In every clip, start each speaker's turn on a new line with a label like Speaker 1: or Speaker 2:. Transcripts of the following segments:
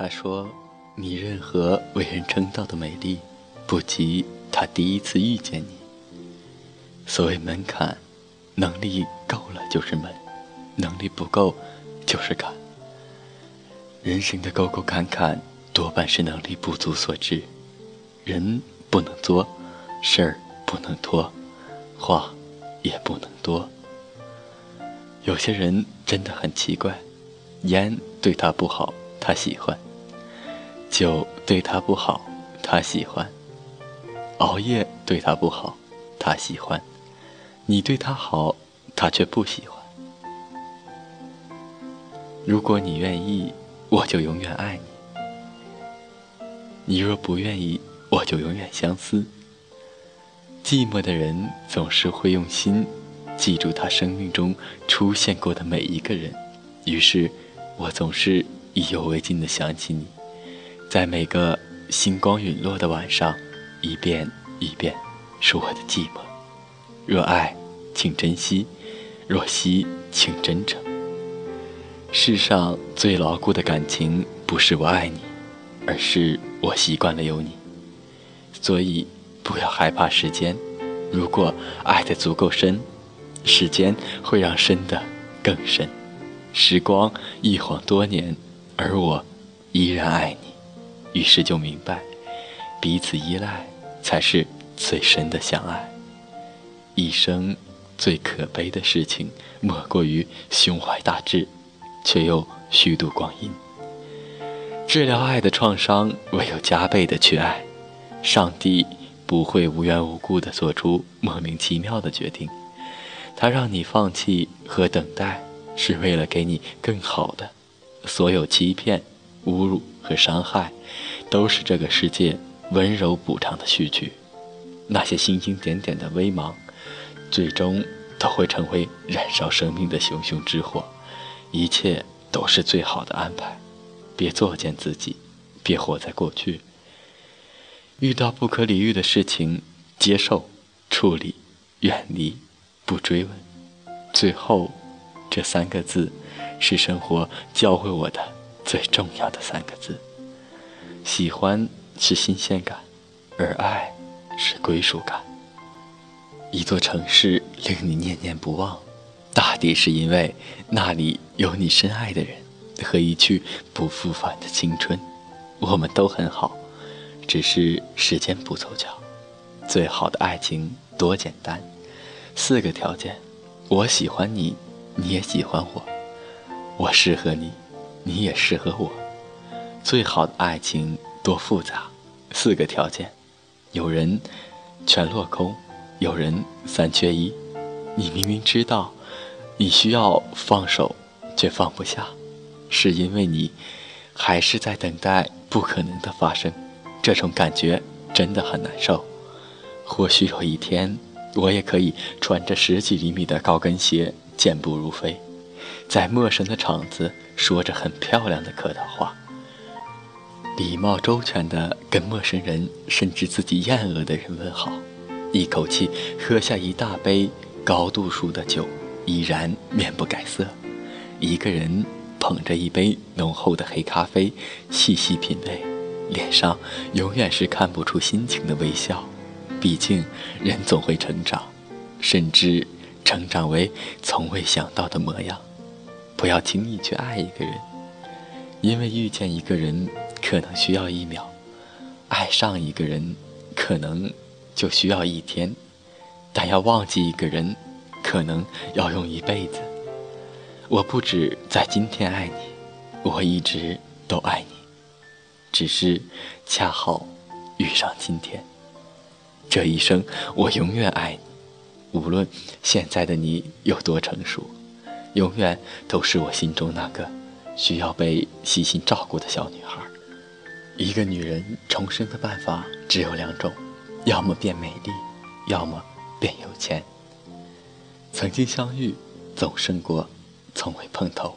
Speaker 1: 他说：“你任何为人称道的美丽，不及他第一次遇见你。”所谓门槛，能力够了就是门，能力不够就是坎。人生的沟沟坎坎，多半是能力不足所致。人不能作，事儿不能拖，话也不能多。有些人真的很奇怪，烟对他不好，他喜欢；酒对他不好，他喜欢；熬夜对他不好，他喜欢；你对他好，他却不喜欢。如果你愿意，我就永远爱你；你若不愿意，我就永远相思。寂寞的人总是会用心。记住他生命中出现过的每一个人，于是，我总是意犹未尽地想起你，在每个星光陨落的晚上，一遍一遍数我的寂寞。若爱，请珍惜；若惜，请真诚。世上最牢固的感情，不是我爱你，而是我习惯了有你。所以，不要害怕时间，如果爱得足够深。时间会让深的更深，时光一晃多年，而我依然爱你，于是就明白，彼此依赖才是最深的相爱。一生最可悲的事情，莫过于胸怀大志，却又虚度光阴。治疗爱的创伤，唯有加倍的去爱。上帝不会无缘无故的做出莫名其妙的决定。他让你放弃和等待，是为了给你更好的。所有欺骗、侮辱和伤害，都是这个世界温柔补偿的序曲。那些星星点点的微芒，最终都会成为燃烧生命的熊熊之火。一切都是最好的安排。别作践自己，别活在过去。遇到不可理喻的事情，接受、处理、远离。不追问，最后，这三个字，是生活教会我的最重要的三个字。喜欢是新鲜感，而爱是归属感。一座城市令你念念不忘，大抵是因为那里有你深爱的人和一去不复返的青春。我们都很好，只是时间不凑巧。最好的爱情多简单。四个条件：我喜欢你，你也喜欢我；我适合你，你也适合我。最好的爱情多复杂，四个条件：有人全落空，有人三缺一。你明明知道你需要放手，却放不下，是因为你还是在等待不可能的发生。这种感觉真的很难受。或许有一天。我也可以穿着十几厘米的高跟鞋，健步如飞，在陌生的场子说着很漂亮的客套话，礼貌周全地跟陌生人甚至自己厌恶的人问好，一口气喝下一大杯高度数的酒，依然面不改色，一个人捧着一杯浓厚的黑咖啡，细细品味，脸上永远是看不出心情的微笑。毕竟，人总会成长，甚至成长为从未想到的模样。不要轻易去爱一个人，因为遇见一个人可能需要一秒，爱上一个人可能就需要一天，但要忘记一个人，可能要用一辈子。我不止在今天爱你，我一直都爱你，只是恰好遇上今天。这一生，我永远爱你，无论现在的你有多成熟，永远都是我心中那个需要被细心照顾的小女孩。一个女人重生的办法只有两种，要么变美丽，要么变有钱。曾经相遇，总胜过从未碰头。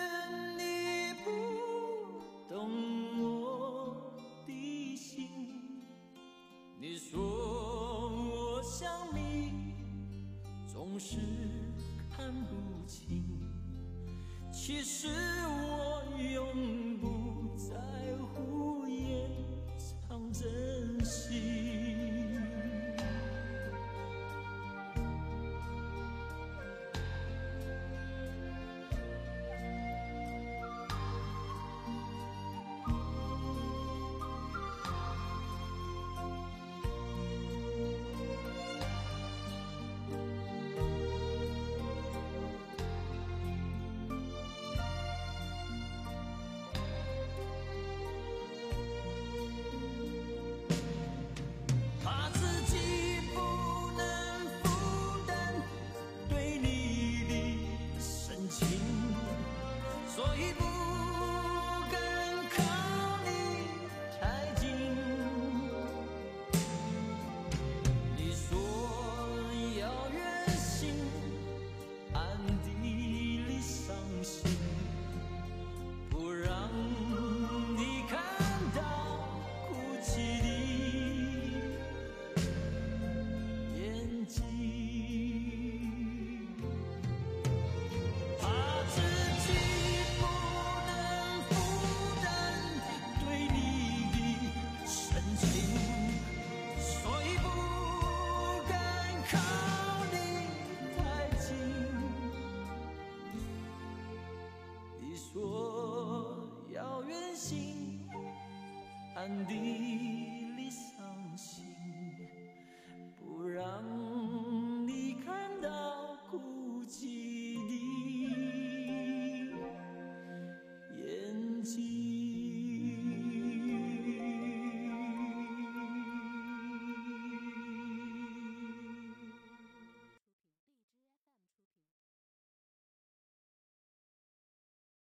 Speaker 2: 其实我永不在乎，掩藏真心。Soy. 远行，暗地